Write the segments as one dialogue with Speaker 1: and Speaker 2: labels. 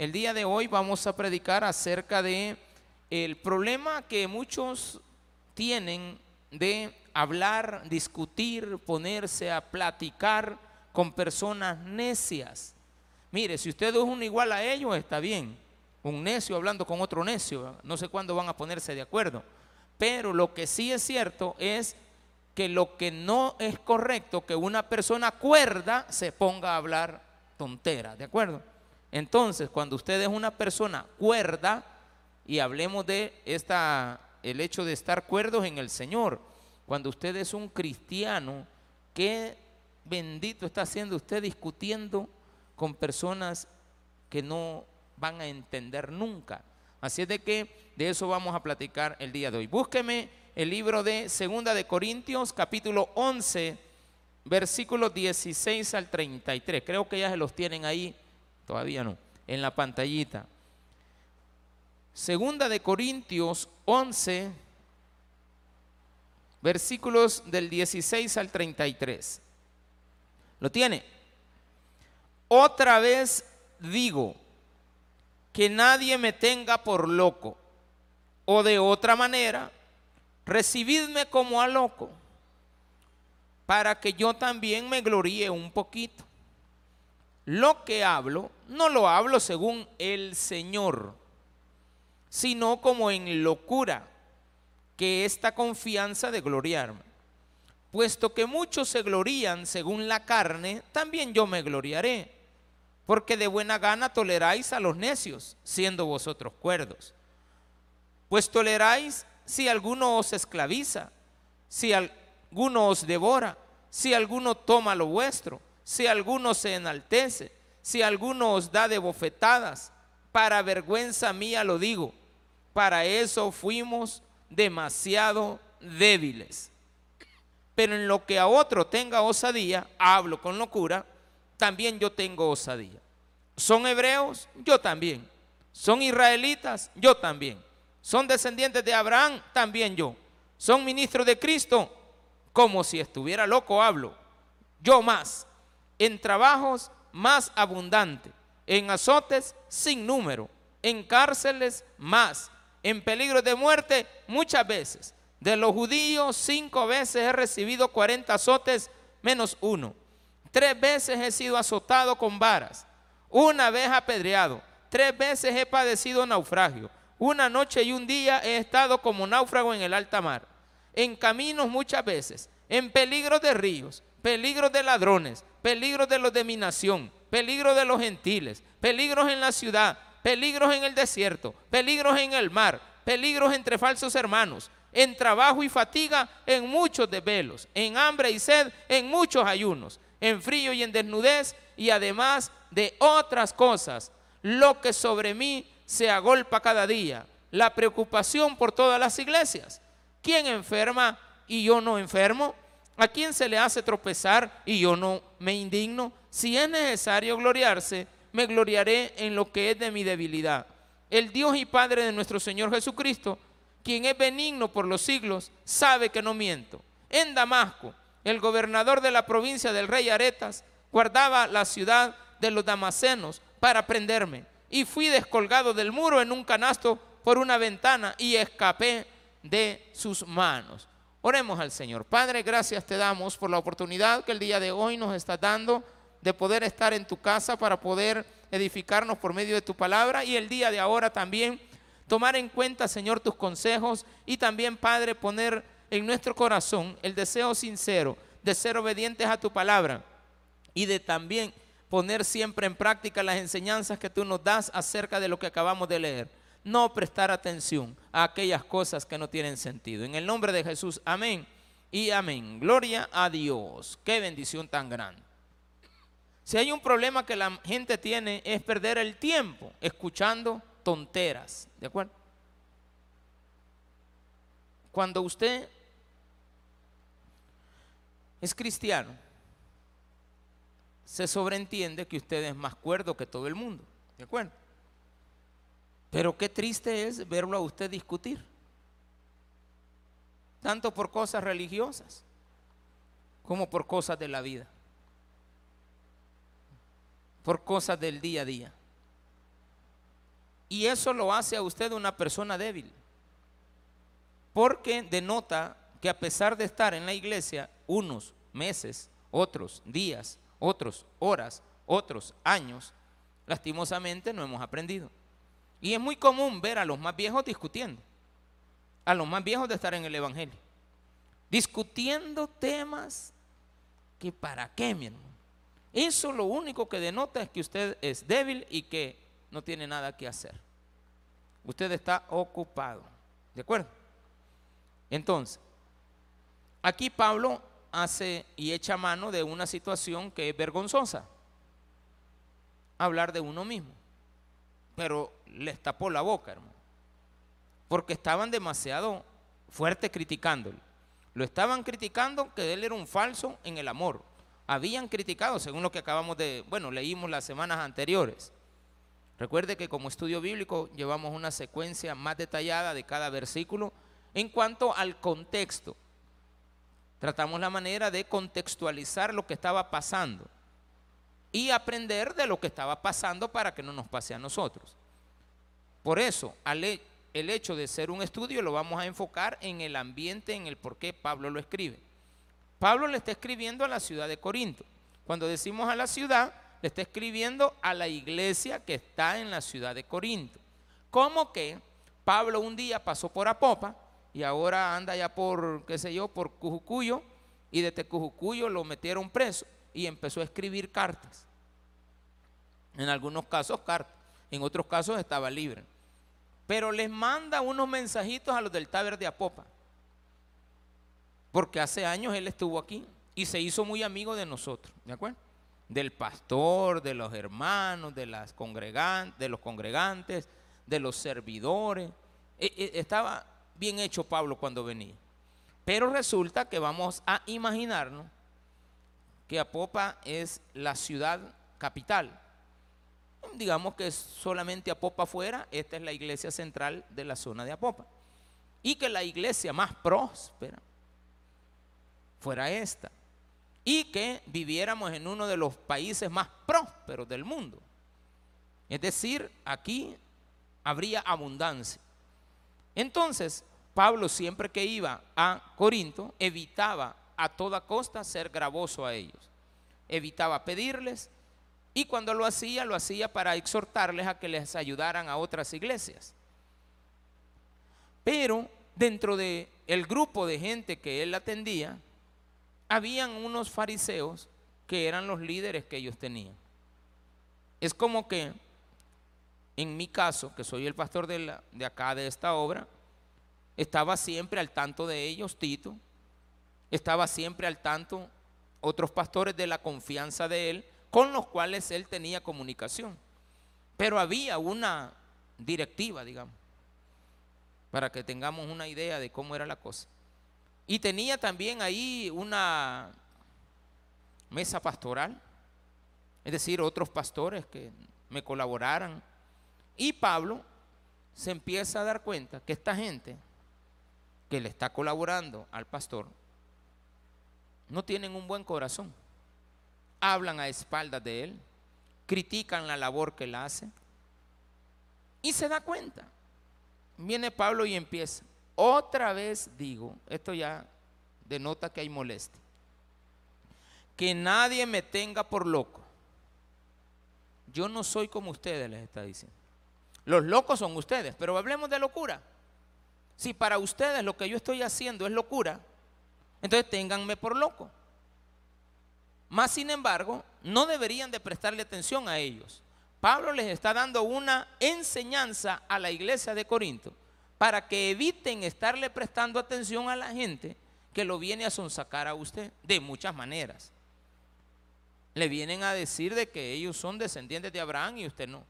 Speaker 1: El día de hoy vamos a predicar acerca de el problema que muchos tienen de hablar, discutir, ponerse a platicar con personas necias. Mire, si usted es uno igual a ellos, está bien. Un necio hablando con otro necio, no sé cuándo van a ponerse de acuerdo. Pero lo que sí es cierto es que lo que no es correcto, que una persona cuerda se ponga a hablar tontera, ¿de acuerdo? Entonces, cuando usted es una persona cuerda, y hablemos de esta, el hecho de estar cuerdos en el Señor, cuando usted es un cristiano, qué bendito está haciendo usted discutiendo con personas que no van a entender nunca. Así es de que de eso vamos a platicar el día de hoy. Búsqueme el libro de Segunda de Corintios, capítulo 11, versículos 16 al 33. Creo que ya se los tienen ahí, todavía no, en la pantallita. Segunda de Corintios 11, versículos del 16 al 33. ¿Lo tiene? Otra vez digo, que nadie me tenga por loco, o de otra manera, recibidme como a loco, para que yo también me gloríe un poquito. Lo que hablo, no lo hablo según el Señor, sino como en locura, que esta confianza de gloriarme. Puesto que muchos se glorían según la carne, también yo me gloriaré porque de buena gana toleráis a los necios, siendo vosotros cuerdos. Pues toleráis si alguno os esclaviza, si alguno os devora, si alguno toma lo vuestro, si alguno se enaltece, si alguno os da de bofetadas, para vergüenza mía lo digo, para eso fuimos demasiado débiles. Pero en lo que a otro tenga osadía, hablo con locura, también yo tengo osadía. ¿Son hebreos? Yo también. ¿Son israelitas? Yo también. ¿Son descendientes de Abraham? También yo. ¿Son ministros de Cristo? Como si estuviera loco hablo. Yo más. En trabajos más abundante. En azotes sin número. En cárceles más. En peligro de muerte muchas veces. De los judíos cinco veces he recibido 40 azotes menos uno. Tres veces he sido azotado con varas, una vez apedreado, tres veces he padecido naufragio, una noche y un día he estado como náufrago en el alta mar, en caminos muchas veces, en peligro de ríos, peligro de ladrones, peligro de los de mi nación, peligro de los gentiles, peligros en la ciudad, peligros en el desierto, peligros en el mar, peligros entre falsos hermanos, en trabajo y fatiga, en muchos desvelos, en hambre y sed, en muchos ayunos en frío y en desnudez, y además de otras cosas, lo que sobre mí se agolpa cada día, la preocupación por todas las iglesias. ¿Quién enferma y yo no enfermo? ¿A quién se le hace tropezar y yo no me indigno? Si es necesario gloriarse, me gloriaré en lo que es de mi debilidad. El Dios y Padre de nuestro Señor Jesucristo, quien es benigno por los siglos, sabe que no miento. En Damasco, el gobernador de la provincia del rey Aretas guardaba la ciudad de los damasenos para prenderme. Y fui descolgado del muro en un canasto por una ventana y escapé de sus manos. Oremos al Señor. Padre, gracias te damos por la oportunidad que el día de hoy nos está dando de poder estar en tu casa para poder edificarnos por medio de tu palabra y el día de ahora también tomar en cuenta, Señor, tus consejos y también, Padre, poner en nuestro corazón el deseo sincero de ser obedientes a tu palabra y de también poner siempre en práctica las enseñanzas que tú nos das acerca de lo que acabamos de leer. No prestar atención a aquellas cosas que no tienen sentido. En el nombre de Jesús, amén y amén. Gloria a Dios. Qué bendición tan grande. Si hay un problema que la gente tiene es perder el tiempo escuchando tonteras. ¿De acuerdo? Cuando usted es cristiano, se sobreentiende que usted es más cuerdo que todo el mundo. ¿De acuerdo? Pero qué triste es verlo a usted discutir. Tanto por cosas religiosas como por cosas de la vida. Por cosas del día a día. Y eso lo hace a usted una persona débil. Porque denota que a pesar de estar en la iglesia unos meses, otros días, otros horas, otros años, lastimosamente no hemos aprendido. Y es muy común ver a los más viejos discutiendo, a los más viejos de estar en el Evangelio, discutiendo temas que para qué, mi hermano. Eso lo único que denota es que usted es débil y que no tiene nada que hacer. Usted está ocupado. ¿De acuerdo? Entonces, aquí Pablo hace y echa mano de una situación que es vergonzosa. Hablar de uno mismo. Pero les tapó la boca, hermano. Porque estaban demasiado fuertes criticándolo. Lo estaban criticando que él era un falso en el amor. Habían criticado, según lo que acabamos de, bueno, leímos las semanas anteriores. Recuerde que como estudio bíblico llevamos una secuencia más detallada de cada versículo en cuanto al contexto. Tratamos la manera de contextualizar lo que estaba pasando y aprender de lo que estaba pasando para que no nos pase a nosotros. Por eso, el hecho de ser un estudio lo vamos a enfocar en el ambiente, en el por qué Pablo lo escribe. Pablo le está escribiendo a la ciudad de Corinto. Cuando decimos a la ciudad, le está escribiendo a la iglesia que está en la ciudad de Corinto. Como que Pablo un día pasó por Apopa y ahora anda ya por, qué sé yo, por Cujucuyo y desde Cujucuyo lo metieron preso y empezó a escribir cartas. En algunos casos cartas, en otros casos estaba libre. Pero les manda unos mensajitos a los del Taber de Apopa. Porque hace años él estuvo aquí y se hizo muy amigo de nosotros, ¿de acuerdo? Del pastor, de los hermanos, de, las de los congregantes, de los servidores. E, e, estaba bien hecho Pablo cuando venía. Pero resulta que vamos a imaginarnos que Apopa es la ciudad capital. Digamos que solamente Apopa afuera, esta es la iglesia central de la zona de Apopa. Y que la iglesia más próspera fuera esta. Y que viviéramos en uno de los países más prósperos del mundo. Es decir, aquí habría abundancia. Entonces, Pablo siempre que iba a Corinto evitaba a toda costa ser gravoso a ellos. Evitaba pedirles y cuando lo hacía, lo hacía para exhortarles a que les ayudaran a otras iglesias. Pero dentro del el grupo de gente que él atendía, habían unos fariseos que eran los líderes que ellos tenían. Es como que, en mi caso, que soy el pastor de, de acá de esta obra, estaba siempre al tanto de ellos, Tito, estaba siempre al tanto otros pastores de la confianza de él, con los cuales él tenía comunicación. Pero había una directiva, digamos, para que tengamos una idea de cómo era la cosa. Y tenía también ahí una mesa pastoral, es decir, otros pastores que me colaboraran. Y Pablo se empieza a dar cuenta que esta gente que le está colaborando al pastor no tienen un buen corazón. Hablan a espaldas de él, critican la labor que él hace y se da cuenta. Viene Pablo y empieza. Otra vez digo, esto ya denota que hay molestia. Que nadie me tenga por loco. Yo no soy como ustedes, les está diciendo. Los locos son ustedes, pero hablemos de locura. Si para ustedes lo que yo estoy haciendo es locura, entonces ténganme por loco. Más sin embargo, no deberían de prestarle atención a ellos. Pablo les está dando una enseñanza a la iglesia de Corinto para que eviten estarle prestando atención a la gente que lo viene a sonsacar a usted de muchas maneras. Le vienen a decir de que ellos son descendientes de Abraham y usted no.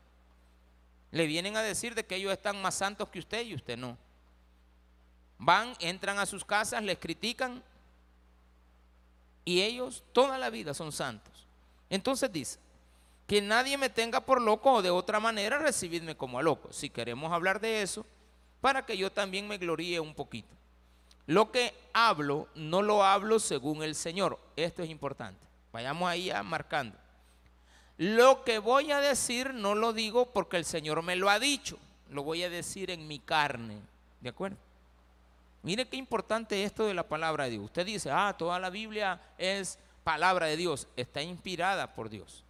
Speaker 1: Le vienen a decir de que ellos están más santos que usted y usted no. Van, entran a sus casas, les critican y ellos toda la vida son santos. Entonces dice, que nadie me tenga por loco o de otra manera recibidme como a loco. Si queremos hablar de eso, para que yo también me gloríe un poquito. Lo que hablo, no lo hablo según el Señor. Esto es importante. Vayamos ahí marcando. Lo que voy a decir no lo digo porque el Señor me lo ha dicho. lo voy a decir en mi carne. ¿De acuerdo? Mire qué importante esto de la palabra de Dios. Usted dice, ah, toda la Biblia es palabra de Dios. Está inspirada por Dios.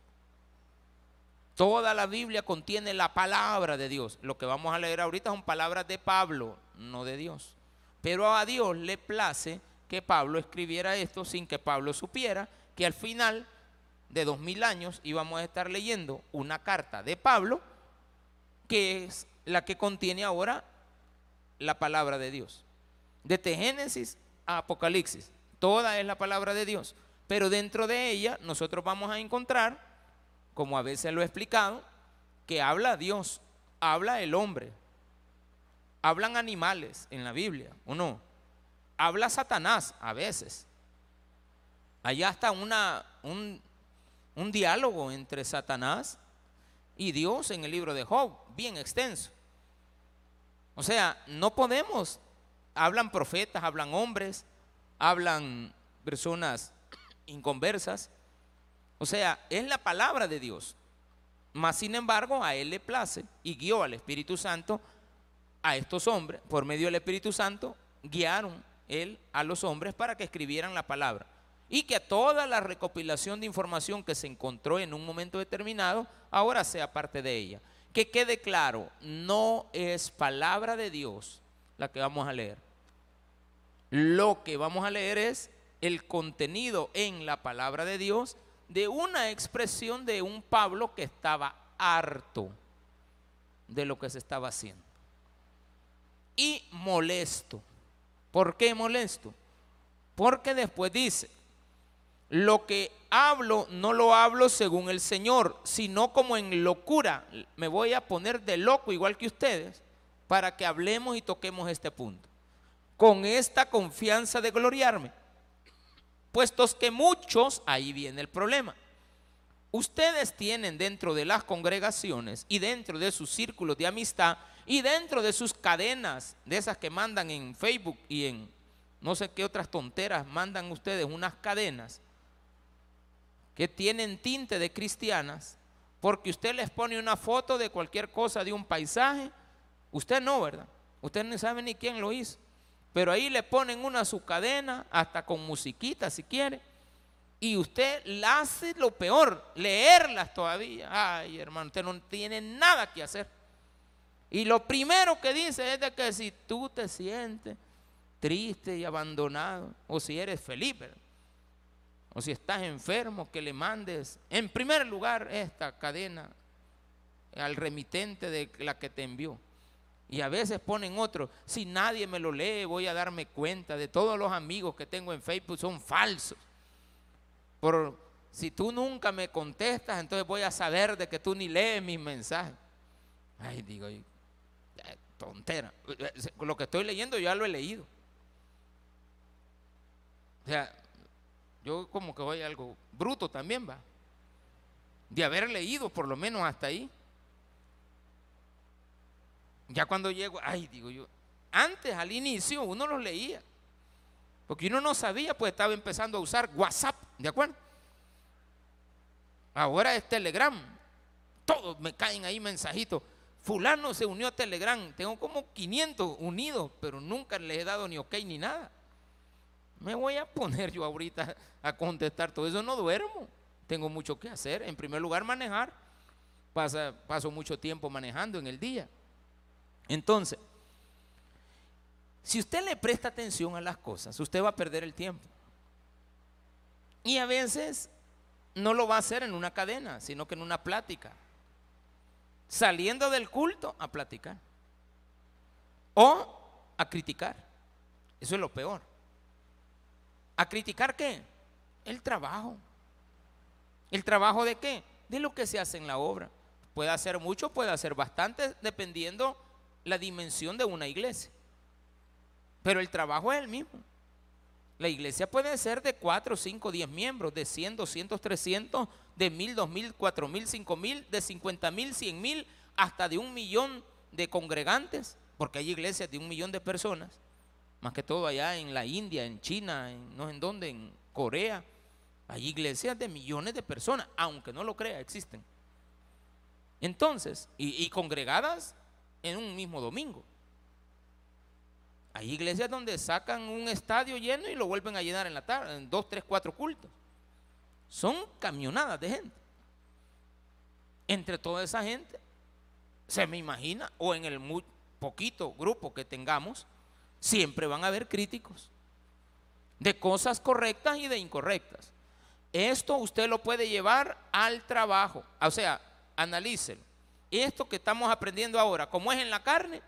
Speaker 1: Toda la Biblia contiene la palabra de Dios. Lo que vamos a leer ahorita son palabras de Pablo, no de Dios. Pero a Dios le place que Pablo escribiera esto sin que Pablo supiera que al final de dos mil años íbamos a estar leyendo una carta de Pablo que es la que contiene ahora la palabra de Dios. Desde Génesis a Apocalipsis, toda es la palabra de Dios. Pero dentro de ella nosotros vamos a encontrar, como a veces lo he explicado, que habla Dios, habla el hombre, hablan animales en la Biblia, ¿o no? Habla Satanás a veces. Allá está un diálogo entre Satanás y Dios en el libro de Job, bien extenso. O sea, no podemos, hablan profetas, hablan hombres, hablan personas inconversas. O sea, es la palabra de Dios. Mas, sin embargo, a Él le place y guió al Espíritu Santo a estos hombres, por medio del Espíritu Santo, guiaron Él a los hombres para que escribieran la palabra. Y que toda la recopilación de información que se encontró en un momento determinado, ahora sea parte de ella. Que quede claro, no es palabra de Dios la que vamos a leer. Lo que vamos a leer es el contenido en la palabra de Dios de una expresión de un Pablo que estaba harto de lo que se estaba haciendo. Y molesto. ¿Por qué molesto? Porque después dice, lo que hablo no lo hablo según el Señor, sino como en locura. Me voy a poner de loco igual que ustedes para que hablemos y toquemos este punto. Con esta confianza de gloriarme. Puestos que muchos, ahí viene el problema. Ustedes tienen dentro de las congregaciones y dentro de sus círculos de amistad y dentro de sus cadenas, de esas que mandan en Facebook y en no sé qué otras tonteras mandan ustedes, unas cadenas que tienen tinte de cristianas, porque usted les pone una foto de cualquier cosa, de un paisaje, usted no, ¿verdad? Usted no sabe ni quién lo hizo, pero ahí le ponen una su cadena, hasta con musiquita si quiere, y usted la hace lo peor, leerlas todavía. Ay, hermano, usted no tiene nada que hacer. Y lo primero que dice es de que si tú te sientes triste y abandonado, o si eres feliz, o si estás enfermo, que le mandes en primer lugar esta cadena al remitente de la que te envió. Y a veces ponen otro, si nadie me lo lee, voy a darme cuenta de todos los amigos que tengo en Facebook son falsos. Por si tú nunca me contestas, entonces voy a saber de que tú ni lees mis mensajes. Ay, digo, tontera. Lo que estoy leyendo ya lo he leído. O sea, yo como que voy algo bruto también, va. De haber leído por lo menos hasta ahí. Ya cuando llego, ay, digo yo, antes al inicio uno los leía. Porque uno no sabía, pues estaba empezando a usar WhatsApp, ¿de acuerdo? Ahora es Telegram. Todos me caen ahí mensajitos. Fulano se unió a Telegram. Tengo como 500 unidos, pero nunca les he dado ni ok ni nada. Me voy a poner yo ahorita a contestar todo eso. No duermo. Tengo mucho que hacer. En primer lugar, manejar. paso mucho tiempo manejando en el día. Entonces, si usted le presta atención a las cosas, usted va a perder el tiempo. Y a veces no lo va a hacer en una cadena, sino que en una plática. Saliendo del culto a platicar. O a criticar. Eso es lo peor. ¿A criticar qué? El trabajo. ¿El trabajo de qué? De lo que se hace en la obra. Puede hacer mucho, puede hacer bastante, dependiendo la dimensión de una iglesia. Pero el trabajo es el mismo. La iglesia puede ser de 4, 5, 10 miembros, de 100, 200, 300, de 1000, 2000, 4000, 5000, de 50 mil, 100 mil, hasta de un millón de congregantes, porque hay iglesias de un millón de personas más que todo allá en la India, en China, en, no en dónde, en Corea. Hay iglesias de millones de personas, aunque no lo crea, existen. Entonces, y, congregadas en un mismo domingo. Hay iglesias donde sacan un estadio lleno y lo vuelven a llenar en la tarde, en dos, tres, cuatro cultos. Son camionadas de gente. Entre toda esa gente, se me imagina, o en el muy poquito grupo que tengamos, siempre van a haber críticos de cosas correctas y de incorrectas. Esto usted lo puede llevar al trabajo. O sea, analícelo. Esto que estamos aprendiendo ahora, como es en la carne,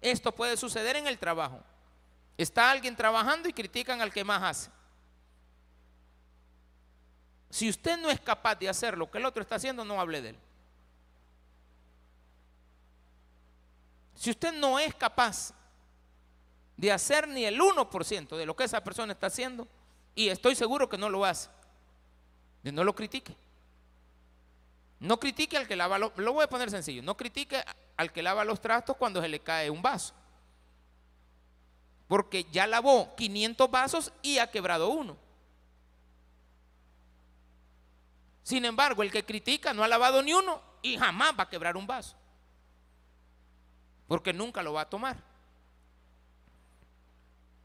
Speaker 1: esto puede suceder en el trabajo. Está alguien trabajando y critican al que más hace. Si usted no es capaz de hacer lo que el otro está haciendo, no hable de él. Si usted no es capaz de hacer ni el 1% de lo que esa persona está haciendo, y estoy seguro que no lo hace, no lo critique. No critique al que lava los, lo voy a poner sencillo, no critique al que lava los trastos cuando se le cae un vaso. Porque ya lavó 500 vasos y ha quebrado uno. Sin embargo, el que critica no ha lavado ni uno y jamás va a quebrar un vaso. Porque nunca lo va a tomar.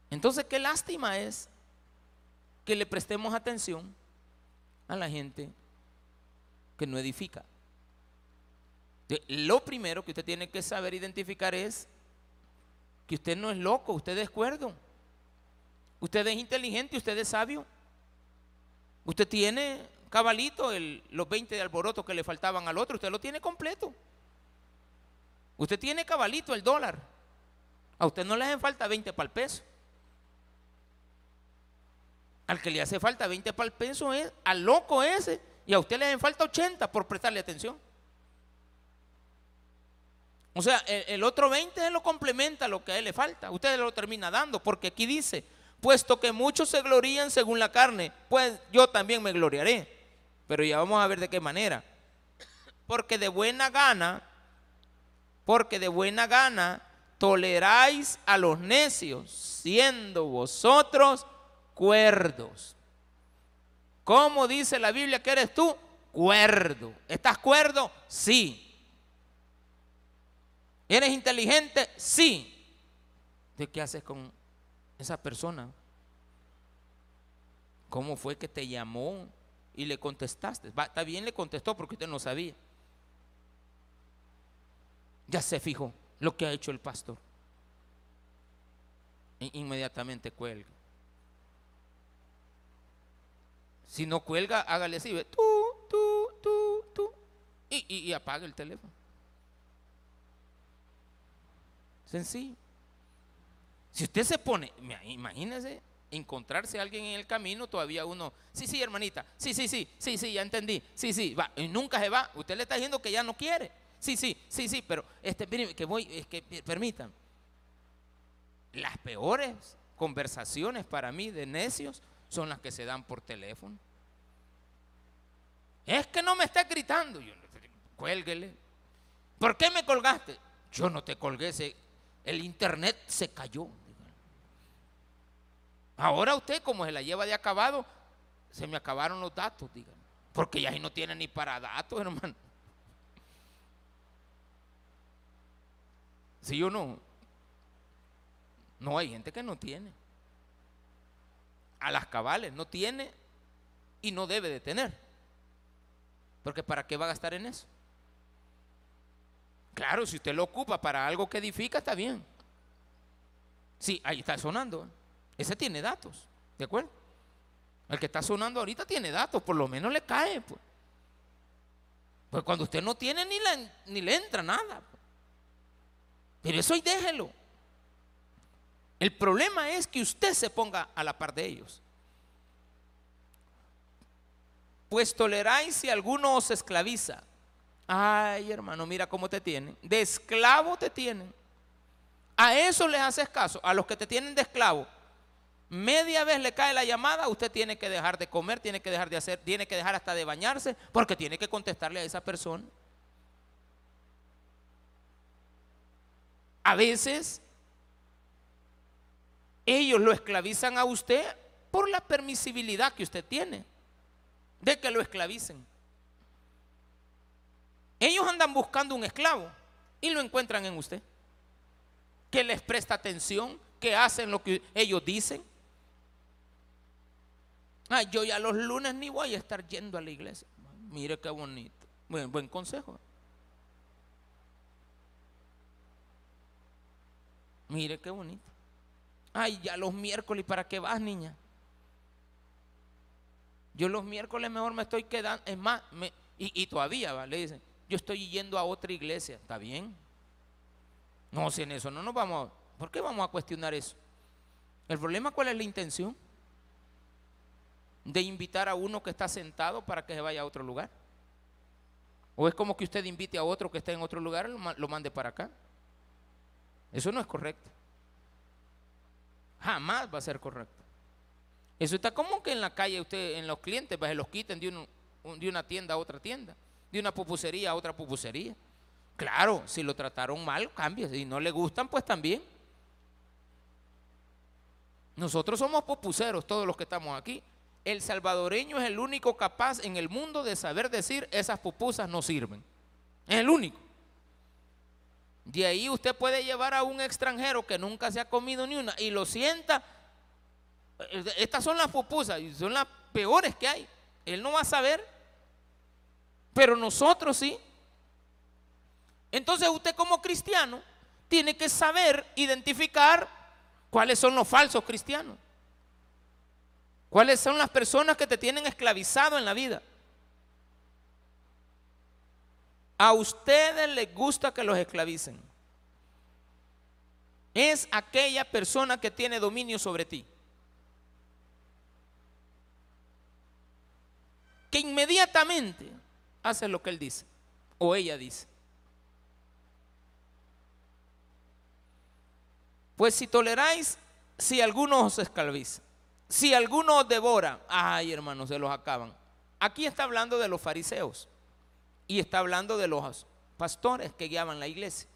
Speaker 1: Entonces, qué lástima es que le prestemos atención a la gente que no edifica. Lo primero que usted tiene que saber identificar es que usted no es loco, usted es cuerdo. Usted es inteligente, usted es sabio. Usted tiene cabalito el, los 20 de alboroto que le faltaban al otro, usted lo tiene completo. Usted tiene cabalito el dólar. A usted no le hace falta 20 para el peso. Al que le hace falta 20 para el peso es al loco ese y a usted le hacen falta 80 por prestarle atención. O sea, el, otro 20 él lo complementa lo que a él le falta. Usted lo termina dando, porque aquí dice, puesto que muchos se glorían según la carne, pues yo también me gloriaré. Pero ya vamos a ver de qué manera. Porque de buena gana, porque de buena gana toleráis a los necios, siendo vosotros cuerdos. ¿Cómo dice la Biblia que eres tú? Cuerdo. ¿Estás cuerdo? Sí. ¿Eres inteligente? Sí. ¿De qué haces con esa persona? ¿Cómo fue que te llamó y le contestaste? está bien, le contestó porque usted no sabía. Ya se fijó lo que ha hecho el pastor. Inmediatamente cuelga. Si no cuelga, hágale así, tú, tú, tú, tú, y, y, apaga el teléfono. Sencillo. Si usted se pone, imagínese encontrarse a alguien en el camino, todavía uno, sí, sí, hermanita, sí, sí, sí, sí, sí, ya entendí, sí, sí, va, y nunca se va. Usted le está diciendo que ya no quiere. Sí, sí, sí, sí, pero este, que voy, es que permitan. Las peores conversaciones para mí de necios son las que se dan por teléfono. Es que no me está gritando. Yo, cuélguele. ¿Por qué me colgaste? Yo no te colgué, el internet se cayó. Ahora usted, como se la lleva de acabado, se me acabaron los datos, digan. Porque ya ahí no tiene ni para datos, hermano. ¿Sí o no? No, hay gente que no tiene a las cabales, no tiene y no debe de tener. Porque ¿para qué va a gastar en eso? Claro, si usted lo ocupa para algo que edifica, está bien. Sí, ahí está sonando. Ese tiene datos, ¿de acuerdo? El que está sonando ahorita tiene datos, por lo menos le cae. Pues, pues cuando usted no tiene ni, ni le entra nada. Pero eso y déjelo. El problema es que usted se ponga a la par de ellos. Pues toleráis si alguno os esclaviza. Ay, hermano, mira cómo te tienen. De esclavo te tienen. A eso les haces caso, a los que te tienen de esclavo. Media vez le cae la llamada, usted tiene que dejar de comer, tiene que dejar de hacer, tiene que dejar hasta de bañarse, porque tiene que contestarle a esa persona. A veces ellos lo esclavizan a usted por la permisibilidad que usted tiene de que lo esclavicen. Ellos andan buscando un esclavo y lo encuentran en usted. Que les presta atención, que hacen lo que ellos dicen. Ay, yo ya los lunes ni voy a estar yendo a la iglesia. Mire qué bonito. Buen, buen consejo. Mire qué bonito. Ay, ya los miércoles, ¿para qué vas, niña? Yo los miércoles mejor me estoy quedando. Es más, y, todavía ¿va? le dicen, yo estoy yendo a otra iglesia. ¿Está bien? No, si en eso no nos vamos. A, ¿Por qué vamos a cuestionar eso? El problema, ¿cuál es la intención? De invitar a uno que está sentado para que se vaya a otro lugar. O es como que usted invite a otro que está en otro lugar y lo mande para acá. Eso no es correcto. Jamás va a ser correcto. Eso está como que en la calle usted, en los clientes, pues se los quiten de, una tienda a otra tienda, de una pupusería a otra pupusería. Claro, si lo trataron mal, cambia. Si no le gustan, pues también. Nosotros somos pupuseros, todos los que estamos aquí. El salvadoreño es el único capaz en el mundo de saber decir esas pupusas no sirven. Es el único. De ahí usted puede llevar a un extranjero que nunca se ha comido ni una y lo sienta. Estas son las pupusas y son las peores que hay. Él no va a saber, pero nosotros sí. Entonces usted como cristiano tiene que saber identificar cuáles son los falsos cristianos. ¿Cuáles son las personas que te tienen esclavizado en la vida? A ustedes les gusta que los esclavicen. Es aquella persona que tiene dominio sobre ti. Que inmediatamente hace lo que él dice o ella dice. Pues si toleráis, si alguno os esclaviza, si alguno os devora, ay hermanos, se los acaban. Aquí está hablando de los fariseos. Y está hablando de los pastores que guiaban la iglesia.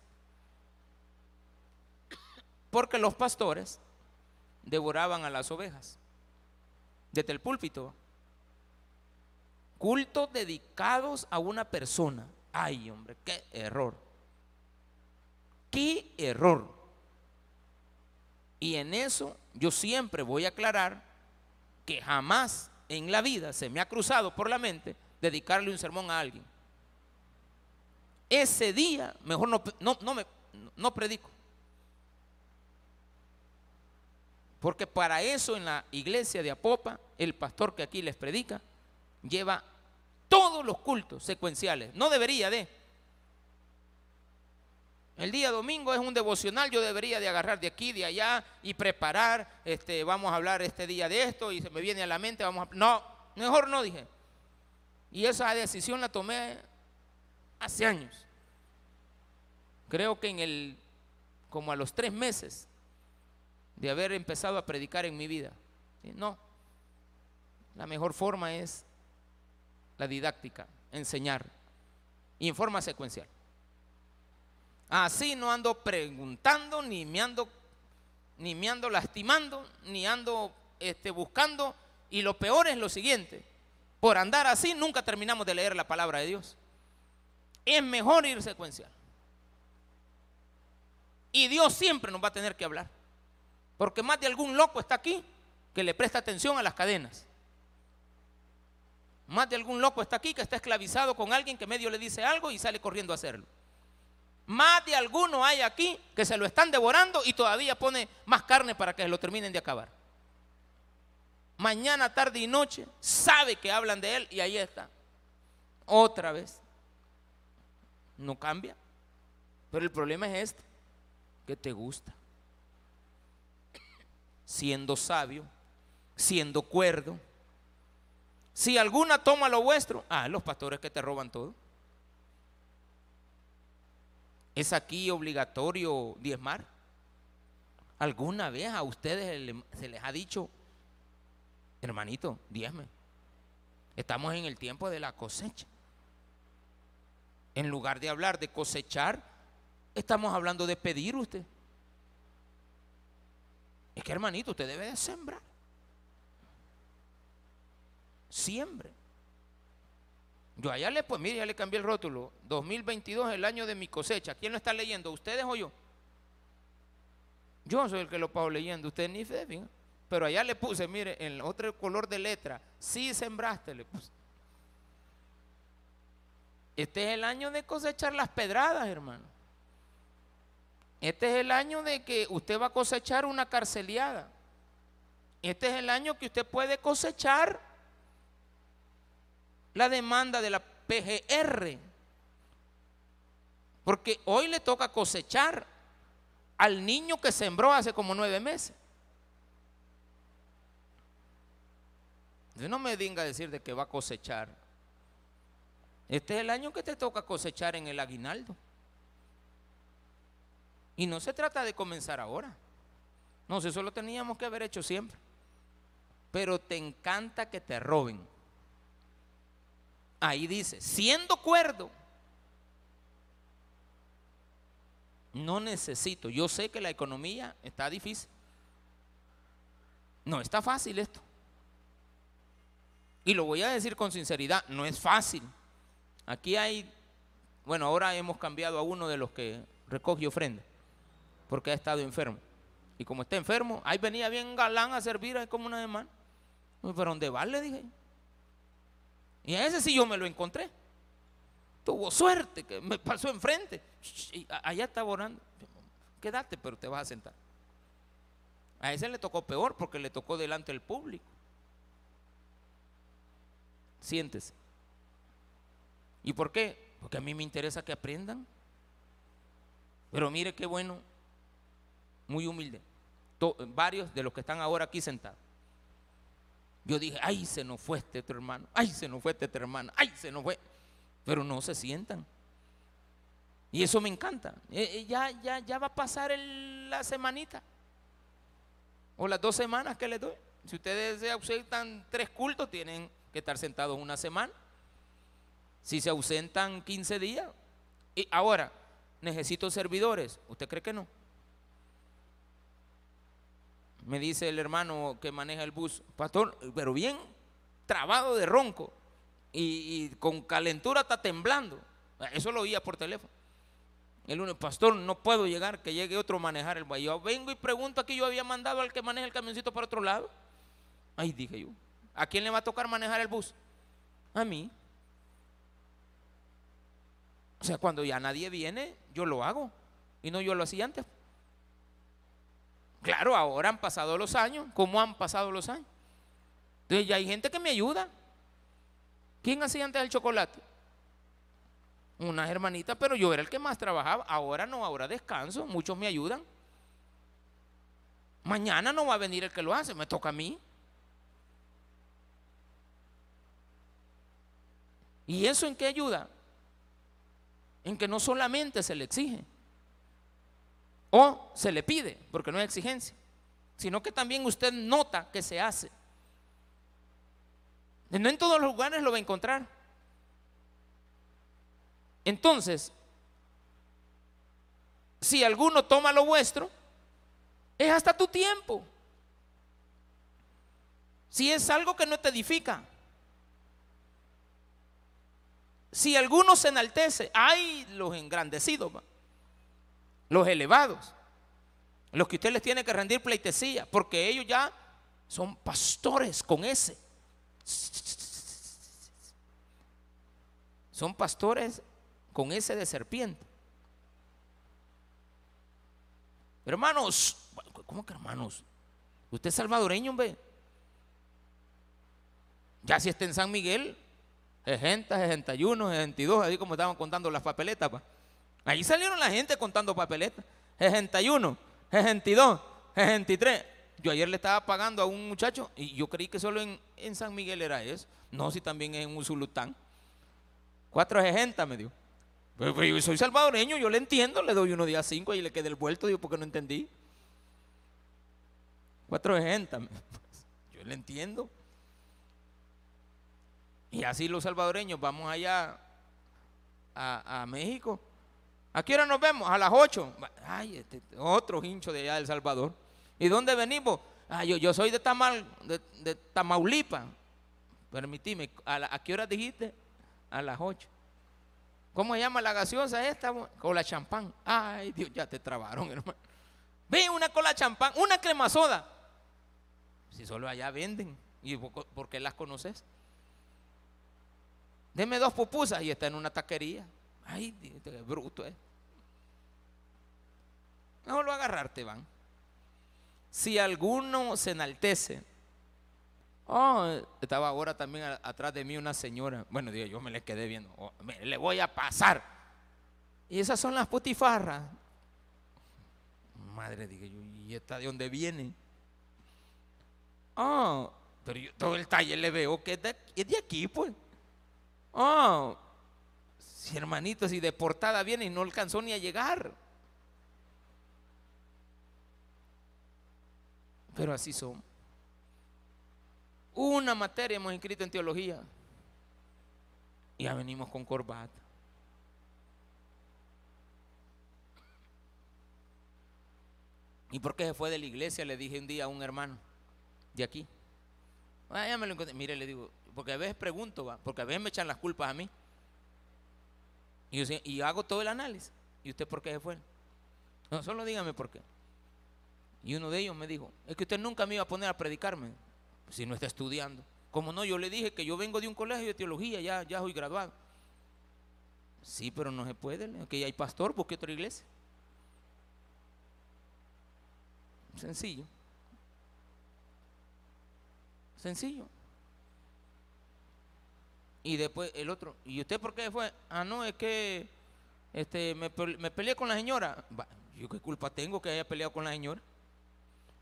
Speaker 1: Porque los pastores devoraban a las ovejas. Desde el púlpito. Cultos dedicados a una persona. Ay, hombre, qué error. Qué error. Y en eso yo siempre voy a aclarar que jamás en la vida se me ha cruzado por la mente dedicarle un sermón a alguien ese día mejor no, no, me, no predico. Porque para eso en la iglesia de Apopa, el pastor que aquí les predica, lleva todos los cultos secuenciales. No debería de. El día domingo es un devocional, yo debería de agarrar de aquí, de allá y preparar, este, vamos a hablar este día de esto y se me viene a la mente, vamos. No, mejor no dije. Y esa decisión la tomé hace años. Creo que en el, como a los tres meses de haber empezado a predicar en mi vida. No, la mejor forma es la didáctica, enseñar, y en forma secuencial. Así no ando preguntando, ni me ando, ni me ando lastimando, ni ando este, buscando. Y lo peor es lo siguiente, por andar así nunca terminamos de leer la palabra de Dios. Es mejor ir secuencial. Y Dios siempre nos va a tener que hablar. Porque más de algún loco está aquí que le presta atención a las cadenas. Más de algún loco está aquí que está esclavizado con alguien que medio le dice algo y sale corriendo a hacerlo. Más de alguno hay aquí que se lo están devorando y todavía pone más carne para que se lo terminen de acabar. Mañana, tarde y noche sabe que hablan de él y ahí está. Otra vez. No cambia. Pero el problema es este que te gusta. Siendo sabio, siendo cuerdo. Si alguna toma lo vuestro, ah, los pastores que te roban todo. ¿Es aquí obligatorio diezmar? ¿Alguna vez a ustedes se les ha dicho, hermanito, diezme? Estamos en el tiempo de la cosecha. En lugar de hablar de cosechar, Estamos hablando de pedir usted. Es que hermanito, usted debe de sembrar. Siembre. Yo allá le, pues mire, ya le cambié el rótulo. 2022 el año de mi cosecha. ¿Quién lo está leyendo? ¿Ustedes o yo? Yo soy el que lo pago leyendo. Usted ni fe, Pero allá le puse, mire, en otro color de letra. Sí sembraste, le puse. Este es el año de cosechar las pedradas, hermano. Este es el año de que usted va a cosechar una carceliada. Este es el año que usted puede cosechar la demanda de la PGR. Porque hoy le toca cosechar al niño que sembró hace como nueve meses. no me venga a decir de que va a cosechar. Este es el año que te toca cosechar en el aguinaldo. Y no se trata de comenzar ahora. No, eso lo teníamos que haber hecho siempre. Pero te encanta que te roben. Ahí dice, siendo cuerdo, no necesito. Yo sé que la economía está difícil. No está fácil esto. Y lo voy a decir con sinceridad, no es fácil. Aquí hay, bueno, ahora hemos cambiado a uno de los que recoge ofrenda porque ha estado enfermo. Y como está enfermo, ahí venía bien galán a servir ahí como una demanda. ¿Pero dónde va? Le dije. Y a ese sí yo me lo encontré. Tuvo suerte que me pasó enfrente. Allá estaba orando. Quédate, pero te vas a sentar. A ese le tocó peor porque le tocó delante del público. Siéntese. ¿Y por qué? Porque a mí me interesa que aprendan. Pero mire qué bueno muy humilde. varios de los que están ahora aquí sentados. Yo dije, ay, se nos fue este otro hermano, ay, se nos fue este hermano, ay, se nos fue. Pero no se sientan. Y eso me encanta. Eh, eh, ya, ya, ya va a pasar la semanita. O las dos semanas que les doy. Si ustedes se ausentan tres cultos, tienen que estar sentados una semana. Si se ausentan 15 días. Y ahora, necesito servidores. ¿Usted cree que no? Me dice el hermano que maneja el bus, pastor, pero bien trabado de ronco y, con calentura está temblando. Eso lo oía por teléfono. El lunes, pastor, no puedo llegar, que llegue otro a manejar el bus. Yo vengo y pregunto aquí, yo había mandado al que maneja el camioncito para otro lado. Ay, dije yo, ¿a quién le va a tocar manejar el bus? A mí. O sea, cuando ya nadie viene, yo lo hago. Y no yo lo hacía antes. Claro, ahora han pasado los años. ¿Cómo han pasado los años? Entonces ya hay gente que me ayuda. ¿Quién hacía antes el chocolate? Una hermanita, pero yo era el que más trabajaba. Ahora no, ahora descanso. Muchos me ayudan. Mañana no va a venir el que lo hace, me toca a mí. ¿Y eso en qué ayuda? En que no solamente se le exige, o se le pide, porque no es exigencia, sino que también usted nota que se hace. No en todos los lugares lo va a encontrar. Entonces, si alguno toma lo vuestro, es hasta tu tiempo. Si es algo que no te edifica. Si alguno se enaltece, hay los engrandecidos los elevados, los que usted les tiene que rendir pleitesía, porque ellos ya son pastores con ese. Son pastores con ese de serpiente. Hermanos, ¿cómo que hermanos? Usted es salvadoreño, hombre. Ya si está en San Miguel, 60, 61, 62, así como estaban contando las papeletas. Pa. Ahí salieron la gente contando papeletas. 61, 62, 63. Yo ayer le estaba pagando a un muchacho y yo creí que solo en, San Miguel era eso. No, si también en Usulután. 460 me dio. Pero, yo soy salvadoreño, yo le entiendo, le doy uno día cinco y le quedé el vuelto, digo, porque no entendí. 460, yo le entiendo. Y así los salvadoreños vamos allá a México ¿A qué hora nos vemos? A las 8. Ay, este, otro hincho de allá del Salvador. ¿Y dónde venimos? Ah, yo, soy de, Tamal, de, Tamaulipa. Permitime, ¿a, qué hora dijiste? a las 8. ¿Cómo se llama la gaseosa esta? Cola champán. Ay, Dios, ya te trabaron, hermano. Ve una cola champán, una crema soda. Si solo allá venden. ¿Y por qué las conoces? Deme dos pupusas y está en una taquería. Ay, qué bruto es. No lo agarrarte van. Si alguno se enaltece, oh, estaba ahora también atrás de mí una señora. Bueno, digo, yo me le quedé viendo. Oh, le voy a pasar. Y esas son las putifarras. Madre, dije yo, ¿y esta de dónde viene? Oh, pero yo todo el taller le veo que es de, es de aquí, pues. Oh, si hermanito, si de portada viene y no alcanzó ni a llegar. Pero así son. Una materia hemos escrito en teología. Y ya venimos con corbata. ¿Y por qué se fue de la iglesia? Le dije un día a un hermano de aquí. Ah. Mire, le digo, porque a veces pregunto, ¿va? porque a veces me echan las culpas a mí. Y, hago todo el análisis. ¿Y usted por qué se fue? No, solo dígame por qué. Y uno de ellos me dijo, es que usted nunca me iba a poner a predicarme si no está estudiando. Como no, yo le dije que yo vengo de un colegio de teología, ya, ya soy graduado. Sí, pero no se puede, que hay pastor, busque otra iglesia. Sencillo. Sencillo. Y después el otro, ¿y usted por qué fue? Ah, no, es que este, me, me peleé con la señora. ¿Yo qué culpa tengo que haya peleado con la señora?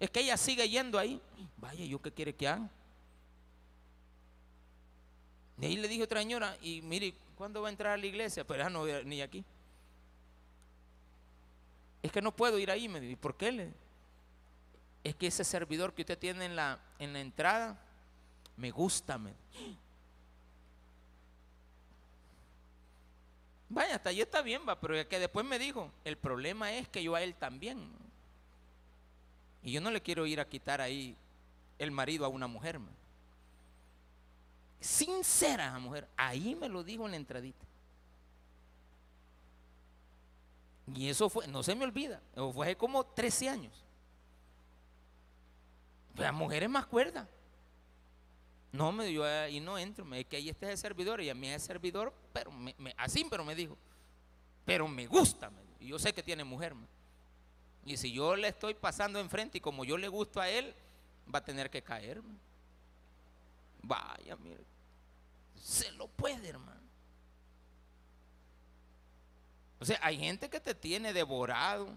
Speaker 1: Es que ella sigue yendo ahí. Vaya, ¿yo qué quiere que haga? Y ahí le dije a otra señora, y mire, ¿cuándo va a entrar a la iglesia? Pero ya no ni aquí. Es que no puedo ir ahí, me dijo. ¿Y por qué? Le? Es que ese servidor que usted tiene en la, en la entrada, me gusta, me. Vaya, hasta ahí está bien, va, pero que después me dijo, el problema es que yo a él también. Y yo no le quiero ir a quitar ahí el marido a una mujer. Sincera esa mujer. Ahí me lo dijo en la entradita. Y eso fue, no se me olvida, fue hace como 13 años. La mujer es más cuerda. No, me yo ahí no entro, me que ahí está el servidor y a mí es servidor, pero me, así, pero me dijo, pero me gusta, y yo sé que tiene mujer. Y si yo le estoy pasando enfrente y como yo le gusto a él, va a tener que caer. Vaya, mire. Se lo puede, hermano. O sea, hay gente que te tiene devorado,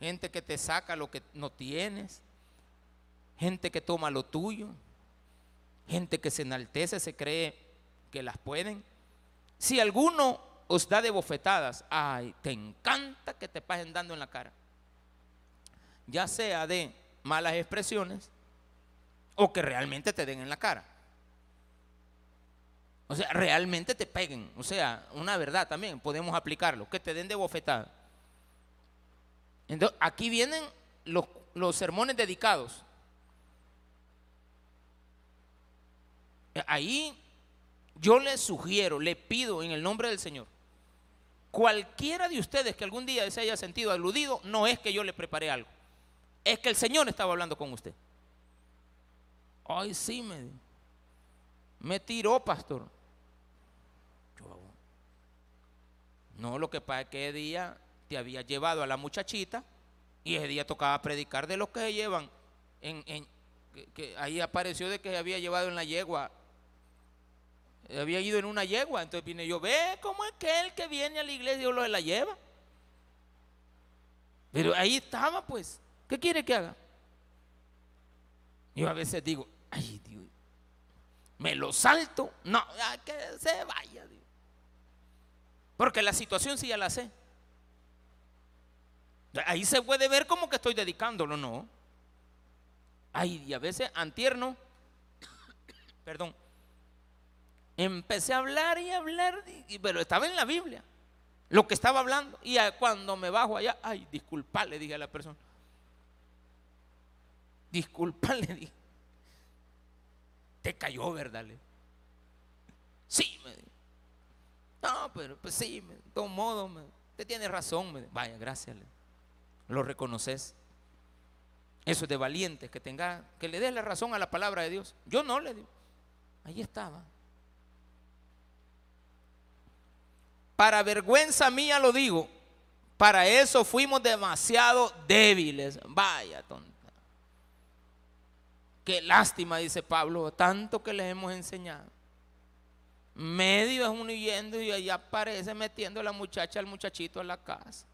Speaker 1: gente que te saca lo que no tienes, gente que toma lo tuyo, gente que se enaltece, se cree que las pueden. Si alguno os da de bofetadas, ay, te encanta que te pasen dando en la cara ya sea de malas expresiones o que realmente te den en la cara. O sea, realmente te peguen. O sea, una verdad también, podemos aplicarlo, que te den de bofetada. Entonces, aquí vienen los, los sermones dedicados. Ahí yo les sugiero, le pido en el nombre del Señor, cualquiera de ustedes que algún día se haya sentido aludido, no es que yo le prepare algo es que el Señor estaba hablando con usted. Ay, sí, me, me tiró, pastor. no, lo que pasa es que ese día te había llevado a la muchachita y ese día tocaba predicar de lo que se llevan. Ahí apareció de que se había llevado en la yegua. Había ido en una yegua. Entonces vine yo, ve cómo es que el que viene a la iglesia y lo la lleva. Pero ahí estaba, pues. ¿Qué quiere que haga? Yo a veces digo, ay Dios, me lo salto. No, que se vaya. Dios. Porque la situación sí ya la sé. Ahí se puede ver como que estoy dedicándolo, no. Ay, y a veces antierno, perdón, empecé a hablar y hablar, pero estaba en la Biblia, lo que estaba hablando. Y cuando me bajo allá, ay, disculpa, le dije a la persona, Disculpa, le dije. Te cayó, ¿verdad? Sí, me No, pero pues sí, de todos modos, usted tiene razón. Vaya, gracias. Lo reconoces. Eso es de valientes, que tenga, que le des la razón a la palabra de Dios. Yo no le digo. Ahí estaba. Para vergüenza mía lo digo. Para eso fuimos demasiado débiles. Vaya tonta. Qué lástima, dice Pablo, tanto que les hemos enseñado. Medio es uno yendo y allá aparece metiendo a la muchacha al muchachito a la casa.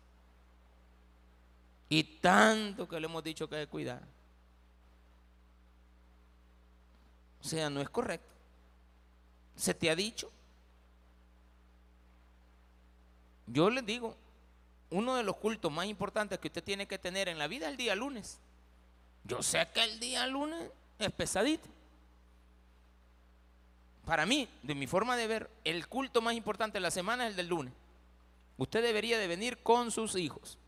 Speaker 1: Y tanto que le hemos dicho que hay que cuidar. O sea, no es correcto. ¿Se te ha dicho? Yo les digo, uno de los cultos más importantes que usted tiene que tener en la vida es el día lunes. Yo sé que el día lunes es pesadito. Para mí, de mi forma de ver, el culto más importante de la semana es el del lunes. Usted debería de venir con sus hijos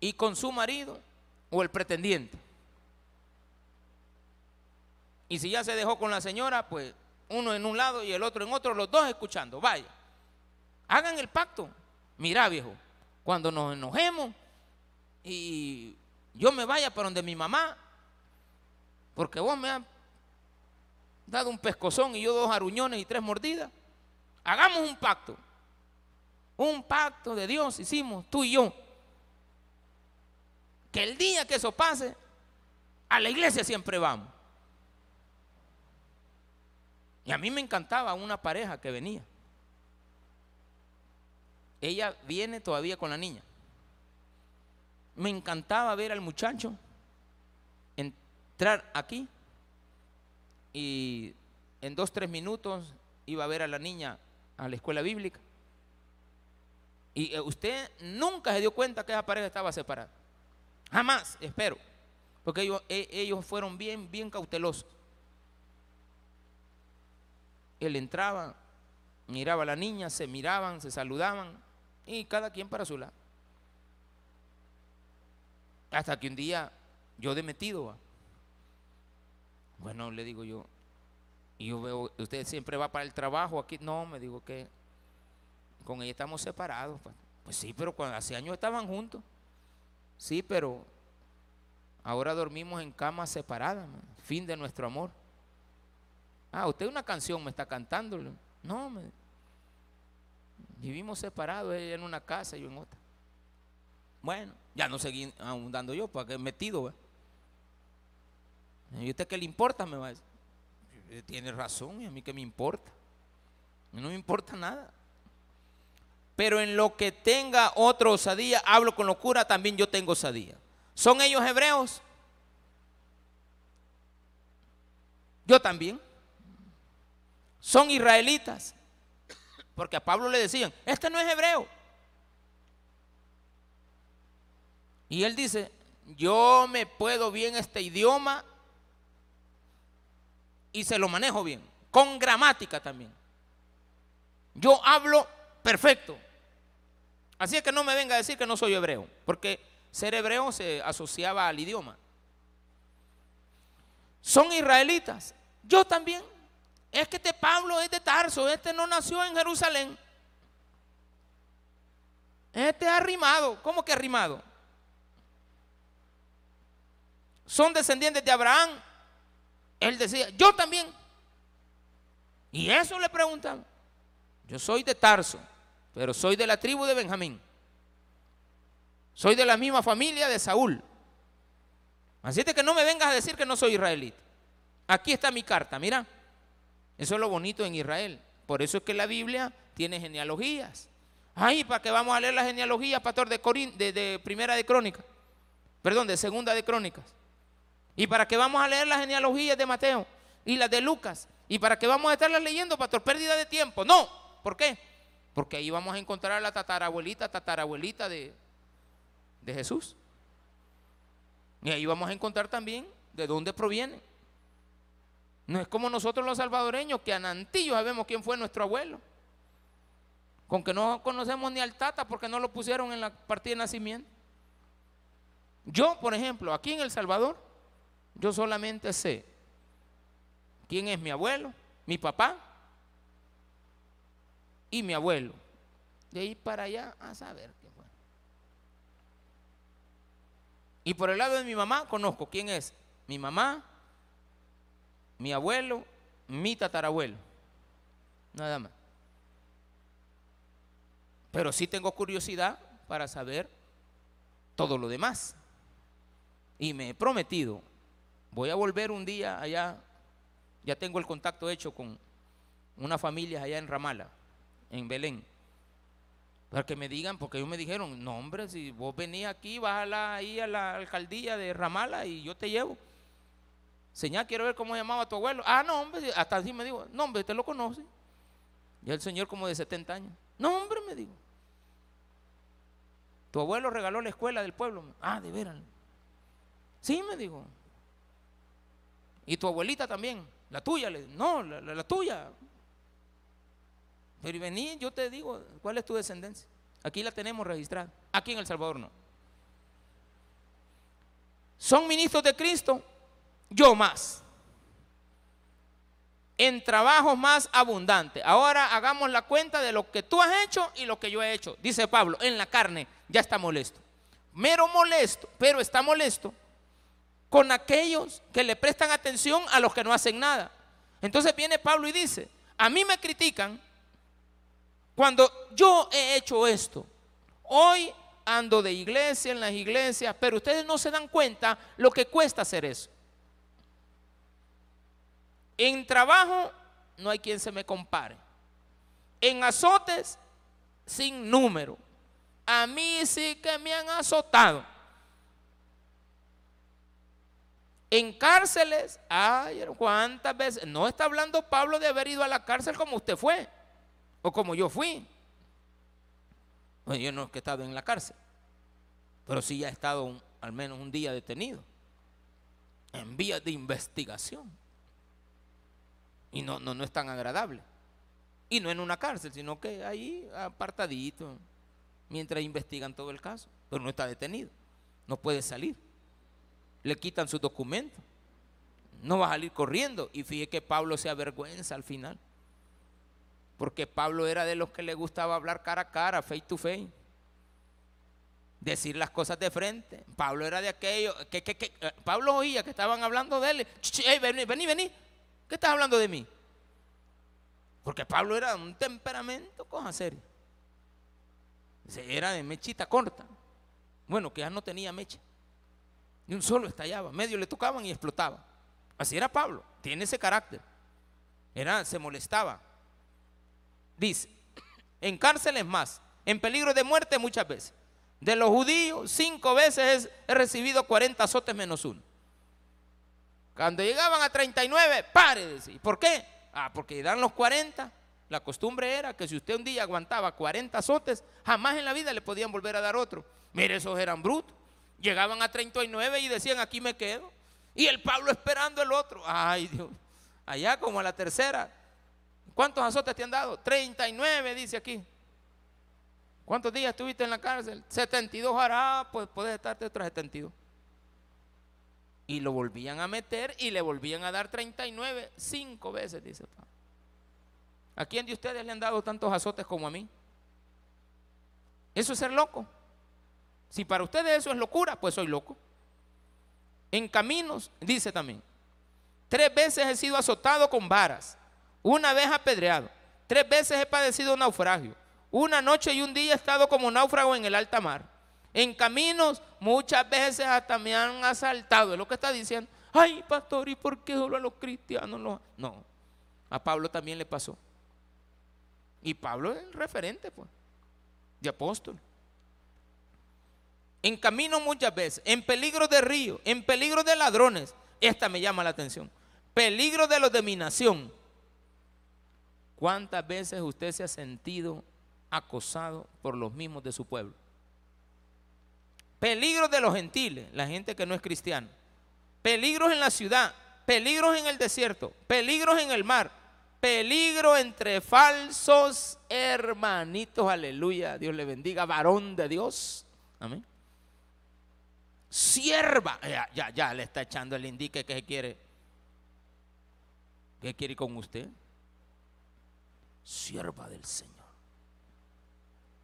Speaker 1: y con su marido o el pretendiente. Y si ya se dejó con la señora, pues uno en un lado y el otro en otro, los dos escuchando. Vaya, hagan el pacto. Mira, viejo, cuando nos enojemos y yo me vaya para donde mi mamá, porque vos me has dado un pescozón y yo dos aruñones y tres mordidas. Hagamos un pacto. Un pacto de Dios hicimos tú y yo. Que el día que eso pase, a la iglesia siempre vamos. Y a mí me encantaba una pareja que venía. Ella viene todavía con la niña. Me encantaba ver al muchacho entrar aquí y en dos, tres minutos iba a ver a la niña a la escuela bíblica. Y eh, usted nunca se dio cuenta que esa pareja estaba separada. Jamás, espero. Porque ellos, e, ellos fueron bien, bien cautelosos. Él entraba, miraba a la niña, se miraban, se saludaban y cada quien para su lado. Hasta que un día yo de metido, bueno, le digo yo, y yo veo, usted siempre va para el trabajo aquí. No, me digo que con ella estamos separados. Pues, pues sí, pero cuando hace años estaban juntos. Sí, pero ahora dormimos en camas separadas. Fin de nuestro amor. Ah, usted una canción me está cantando. No, me, vivimos separados, ella en una casa y yo en otra. Bueno, ya no seguí ahondando yo, porque metido. ¿Y usted qué le importa? Me va a decir. Eh, tiene razón, y a mí qué me importa. No me importa nada. Pero en lo que tenga otra osadía, hablo con locura, también yo tengo osadía. ¿Son ellos hebreos? Yo también. Son israelitas. Porque a Pablo le decían, este no es hebreo. Y él dice, yo me puedo bien este idioma y se lo manejo bien, con gramática también. Yo hablo perfecto. Así es que no me venga a decir que no soy hebreo, porque ser hebreo se asociaba al idioma. Son israelitas. Yo también. Es que este Pablo es de Tarso, este no nació en Jerusalén. Este es arrimado. ¿Cómo que arrimado? Son descendientes de Abraham, él decía, yo también. Y eso le preguntan. Yo soy de Tarso, pero soy de la tribu de Benjamín. Soy de la misma familia de Saúl. Así es que no me vengas a decir que no soy israelita. Aquí está mi carta, mira. Eso es lo bonito en Israel. Por eso es que la Biblia tiene genealogías. Ay, ¿para qué vamos a leer la genealogía, pastor, de, de, de Primera de Crónicas? Perdón, de Segunda de Crónicas. ¿Y para qué vamos a leer las genealogías de Mateo y las de Lucas? ¿Y para qué vamos a estarlas leyendo, pastor? Pérdida de tiempo. No. ¿Por qué? Porque ahí vamos a encontrar a la tatarabuelita, tatarabuelita de, de Jesús. Y ahí vamos a encontrar también de dónde proviene. No es como nosotros los salvadoreños, que a Nantillo sabemos quién fue nuestro abuelo. Con que no conocemos ni al tata porque no lo pusieron en la partida de nacimiento. Yo, por ejemplo, aquí en El Salvador, yo solamente sé quién es mi abuelo, mi papá y mi abuelo. De ahí para allá, a saber qué fue. Y por el lado de mi mamá, conozco quién es. Mi mamá, mi abuelo, mi tatarabuelo. Nada más. Pero sí tengo curiosidad para saber todo lo demás. Y me he prometido, voy a volver un día allá, ya tengo el contacto hecho con una familia allá en Ramala, en Belén. Para que me digan, porque ellos me dijeron, no hombre, si vos venís aquí, vas ahí a la alcaldía de Ramala y yo te llevo. Señor, quiero ver cómo llamaba tu abuelo. Ah, no, hombre, hasta así me dijo, no, hombre, te lo conoce. Y el señor como de 70 años. No, hombre, me dijo. Tu abuelo regaló la escuela del pueblo. Ah, de veras. Sí, me dijo. Y tu abuelita también. La tuya. No, la, tuya. Pero vení, yo te digo, ¿cuál es tu descendencia? Aquí la tenemos registrada. Aquí en El Salvador no. Son ministros de Cristo, yo más. En trabajos más abundantes. Ahora hagamos la cuenta de lo que tú has hecho y lo que yo he hecho. Dice Pablo, en la carne ya está molesto. Mero molesto, pero está molesto con aquellos que le prestan atención a los que no hacen nada. Entonces viene Pablo y dice, a mí me critican cuando yo he hecho esto. Hoy ando de iglesia en las iglesias, pero ustedes no se dan cuenta lo que cuesta hacer eso. En trabajo no hay quien se me compare. En azotes sin número. A mí sí que me han azotado. En cárceles, ay, ¿cuántas veces? No está hablando Pablo de haber ido a la cárcel como usted fue, o como yo fui. Bueno, yo no he estado en la cárcel, pero sí ya he estado al menos un día detenido, en vías de investigación. Y no, no, no es tan agradable. Y no en una cárcel, sino que ahí apartadito mientras investigan todo el caso, pero no está detenido, no puede salir. Le quitan sus documentos, no va a salir corriendo. Y fíjese que Pablo se avergüenza al final, porque Pablo era de los que le gustaba hablar cara a cara, face to face, decir las cosas de frente. Pablo era de aquello, que, eh, Pablo oía que estaban hablando de él. vení, vení, vení, ¿qué estás hablando de mí? Porque Pablo era un temperamento, cosa seria. Era de mechita corta. Bueno, que ya no tenía mecha. Ni un solo estallaba. Medio le tocaban y explotaba. Así era Pablo. Tiene ese carácter. Era, se molestaba. Dice, en cárceles más, en peligro de muerte muchas veces. De los judíos, cinco veces he recibido 40 azotes menos uno. Cuando llegaban a 39, pare decir. ¿Por qué? Ah, porque dan los 40 la costumbre era que si usted un día aguantaba 40 azotes, jamás en la vida le podían volver a dar otro. Mire, esos eran brutos. Llegaban a 39 y decían, aquí me quedo. Y el Pablo esperando el otro. Ay, Dios. Allá como a la tercera. ¿Cuántos azotes te han dado? 39, dice aquí. ¿Cuántos días estuviste en la cárcel? 72 hará, pues puedes estarte otros 72. Y lo volvían a meter y le volvían a dar 39 cinco veces, dice Pablo. ¿A quién de ustedes le han dado tantos azotes como a mí? Eso es ser loco. Si para ustedes eso es locura, pues soy loco. En caminos, dice también, tres veces he sido azotado con varas, una vez apedreado, tres veces he padecido naufragio, una noche y un día he estado como náufrago en el alta mar. En caminos muchas veces hasta me han asaltado, es lo que está diciendo. Ay, pastor, ¿y por qué solo a los cristianos no? No, a Pablo también le pasó. Y Pablo es el referente, pues, de apóstol. En camino muchas veces, en peligro de río, en peligro de ladrones. Esta me llama la atención. Peligro de los de mi nación. ¿Cuántas veces usted se ha sentido acosado por los mismos de su pueblo? Peligros de los gentiles, la gente que no es cristiana. Peligros en la ciudad, peligros en el desierto, peligros en el mar, peligro entre falsos hermanitos, aleluya, Dios le bendiga, varón de Dios, amén. Sierva, ya, ya, ya le está echando el indique que quiere, que quiere con usted. Sierva del Señor.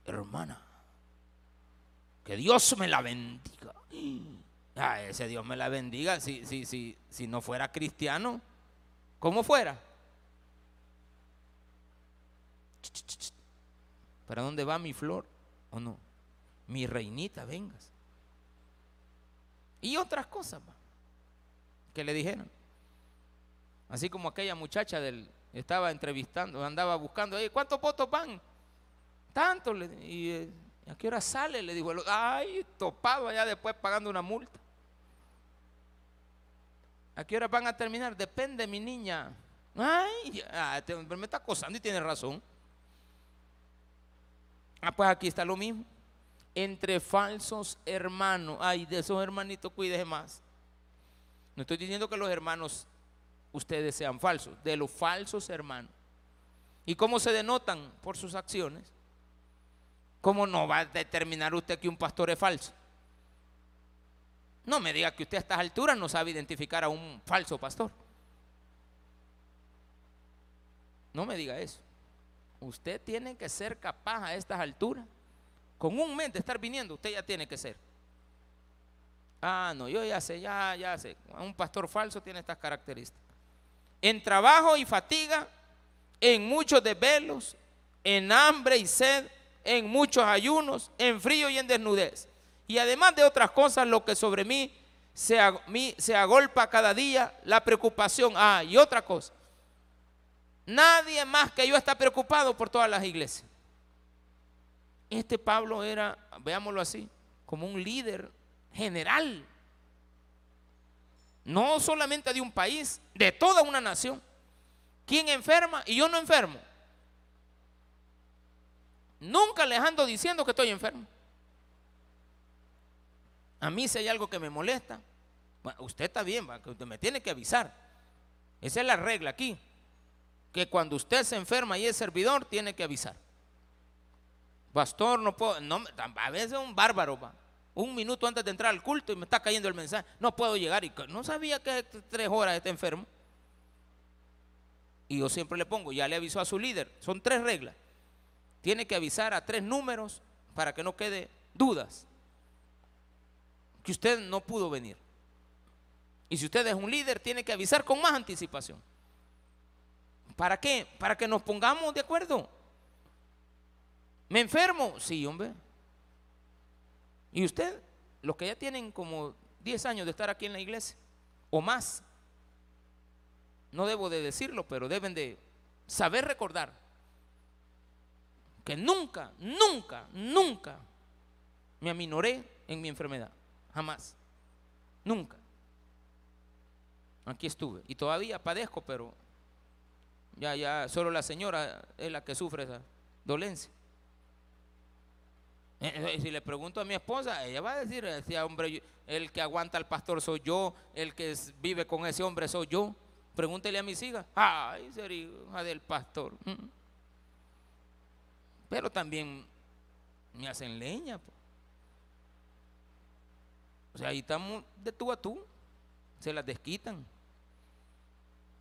Speaker 1: hermana, que Dios me la bendiga. Ah, ese Dios me la bendiga. Si, si, si, si no fuera cristiano, ¿cómo fuera? ¿Para dónde va mi flor? ¿O no? Mi reinita, vengas. Y otras cosas que le dijeron. Así como aquella muchacha del, estaba entrevistando, andaba buscando, ¿cuántos votos van? Tanto. Y eh, ¿a qué hora sale? Le dijo, ay, topado allá después pagando una multa. ¿A qué hora van a terminar? Depende, mi niña. Ay, este me está acosando y tiene razón. Ah, pues aquí está lo mismo. Entre falsos hermanos. Ay, de esos hermanitos cuídese más. No estoy diciendo que los hermanos ustedes sean falsos, de los falsos hermanos. ¿Y cómo se denotan? Por sus acciones. ¿Cómo no va a determinar usted que un pastor es falso? No me diga que usted a estas alturas no sabe identificar a un falso pastor. No me diga eso. Usted tiene que ser capaz a estas alturas. Con un mes estar viniendo, usted ya tiene que ser. Ah, no, yo ya sé, ya, ya sé. Un pastor falso tiene estas características. En trabajo y fatiga, en muchos desvelos, en hambre y sed, en muchos ayunos, en frío y en desnudez. Y además de otras cosas, lo que sobre mí se, se agolpa cada día, la preocupación. Ah, y otra cosa. Nadie más que yo está preocupado por todas las iglesias. Este Pablo era, veámoslo así, como un líder general. No solamente de un país, de toda una nación. ¿Quién enferma y yo no enfermo? Nunca les ando diciendo que estoy enfermo. A mí si hay algo que me molesta, usted está bien, usted me tiene que avisar. Esa es la regla aquí. Que cuando usted se enferma y es servidor, tiene que avisar. Pastor, no puedo, a veces es un bárbaro, va. un minuto antes de entrar al culto y me está cayendo el mensaje, no puedo llegar y no sabía que tres horas está enfermo. Y yo siempre le pongo, ya le avisó a su líder, son tres reglas tiene que avisar a tres números para que no quede dudas que usted no pudo venir. Y si usted es un líder, tiene que avisar con más anticipación. ¿Para qué? Para que nos pongamos de acuerdo. ¿Me enfermo? Sí, hombre. ¿Y usted? Los que ya tienen como 10 años de estar aquí en la iglesia, o más, no debo de decirlo, pero deben de saber recordar que nunca, nunca, nunca me aminoré en mi enfermedad. Jamás. Nunca. Aquí estuve. Y todavía padezco, pero ya, ya, solo la señora es la que sufre esa dolencia. Eh, eh, si le pregunto a mi esposa, ella va a decir, hombre, el que aguanta al pastor soy yo, el que vive con ese hombre soy yo. Pregúntele a mis hijas, ay, sería hija del pastor. Mm. Pero también me hacen leña. O sea, ahí estamos de tú a tú. Se las desquitan.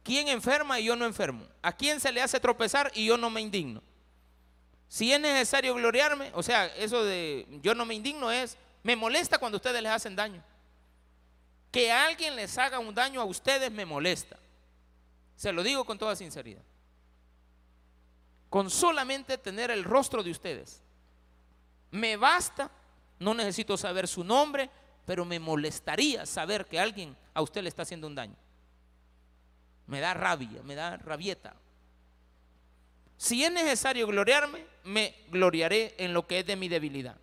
Speaker 1: ¿Quién enferma y yo no enfermo? ¿A quién se le hace tropezar y yo no me indigno? Si es necesario gloriarme, o sea, eso de yo no me indigno es, me molesta cuando ustedes les hacen daño. Que alguien les haga un daño a ustedes me molesta. Se lo digo con toda sinceridad con solamente tener el rostro de ustedes. Me basta, no necesito saber su nombre, pero me molestaría saber que alguien a usted le está haciendo un daño. Me da rabia, me da rabieta. Si es necesario gloriarme, me gloriaré en lo que es de mi debilidad.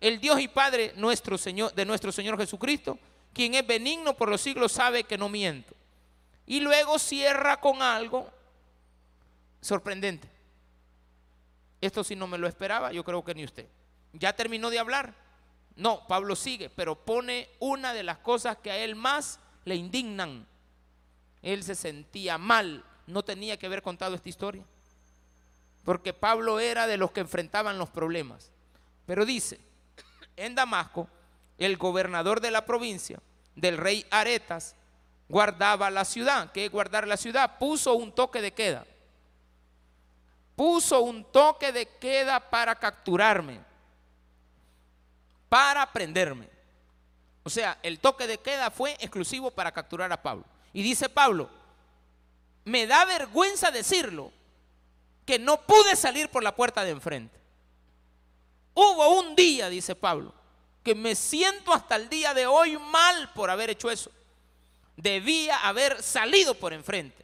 Speaker 1: El Dios y Padre nuestro Señor, de nuestro Señor Jesucristo, quien es benigno por los siglos, sabe que no miento. Y luego cierra con algo sorprendente. Esto si no me lo esperaba, yo creo que ni usted. ¿Ya terminó de hablar? No, Pablo sigue, pero pone una de las cosas que a él más le indignan. Él se sentía mal, no tenía que haber contado esta historia. Porque Pablo era de los que enfrentaban los problemas. Pero dice, en Damasco, el gobernador de la provincia, del rey Aretas, guardaba la ciudad. ¿Qué es guardar la ciudad? Puso un toque de queda puso un toque de queda para capturarme, para prenderme. O sea, el toque de queda fue exclusivo para capturar a Pablo. Y dice Pablo, me da vergüenza decirlo, que no pude salir por la puerta de enfrente. Hubo un día, dice Pablo, que me siento hasta el día de hoy mal por haber hecho eso. Debía haber salido por enfrente.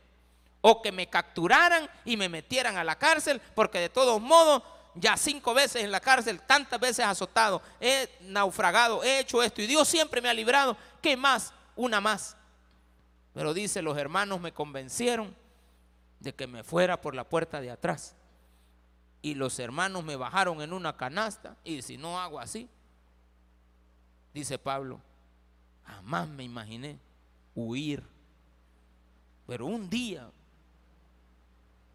Speaker 1: O que me capturaran y me metieran a la cárcel, porque de todos modos, ya cinco veces en la cárcel, tantas veces azotado, he naufragado, he hecho esto y Dios siempre me ha librado. ¿Qué más? Una más. Pero dice, los hermanos me convencieron de que me fuera por la puerta de atrás. Y los hermanos me bajaron en una canasta y si no hago así, dice Pablo, jamás me imaginé huir. Pero un día,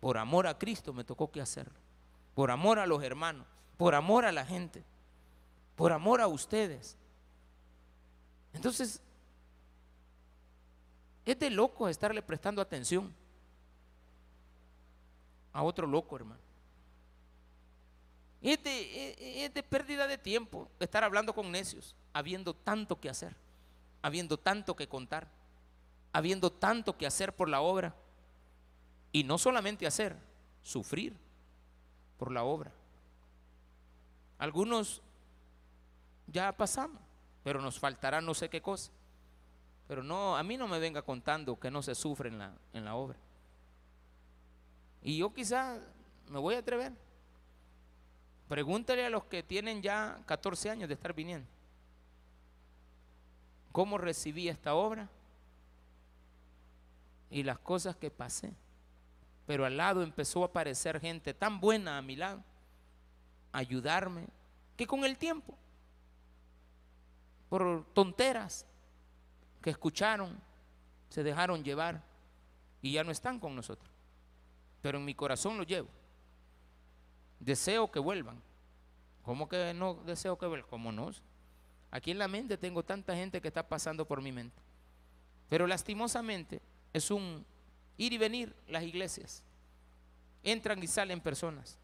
Speaker 1: por amor a Cristo, me tocó que hacerlo. Por amor a los hermanos, por amor a la gente, por amor a ustedes. Entonces, es de loco estarle prestando atención a otro loco, hermano. Es de, es de pérdida de tiempo estar hablando con necios, habiendo tanto que hacer, habiendo tanto que contar, habiendo tanto que hacer por la obra. Y no solamente hacer, sufrir por la obra. Algunos ya pasamos, pero nos faltará no sé qué cosa. Pero no, a mí no me venga contando que no se sufre en la, en la obra. Y yo quizá me voy a atrever. Pregúntale a los que tienen ya 14 años de estar viniendo. ¿Cómo recibí esta obra? Y las cosas que pasé. Pero al lado empezó a aparecer gente tan buena a mi lado, a ayudarme, que con el tiempo, por tonteras que escucharon, se dejaron llevar y ya no están con nosotros pero en mi corazón lo llevo. Deseo que vuelvan. ¿Cómo que no deseo que vuelvan? ¿Cómo no? Aquí en la mente tengo tanta gente que está pasando por mi mente. Pero lastimosamente es un ir y venir las iglesias. Entran y salen personas.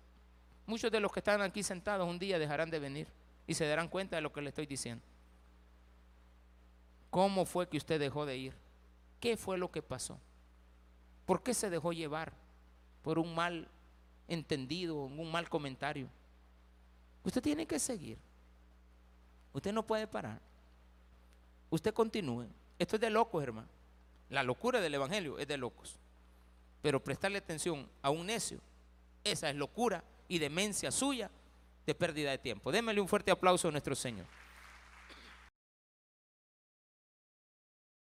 Speaker 1: Muchos de los que están aquí sentados un día dejarán de venir y se darán cuenta de lo que le estoy diciendo. ¿Cómo fue que usted dejó de ir? ¿Qué fue lo que pasó? ¿Por qué se dejó llevar? por un mal entendido, un mal comentario. Usted tiene que seguir. Usted no puede parar. Usted continúe. Esto es de locos, hermano. La locura del Evangelio es de locos. Pero prestarle atención a un necio, esa es locura y demencia suya de pérdida de tiempo. Démele un fuerte aplauso a nuestro Señor.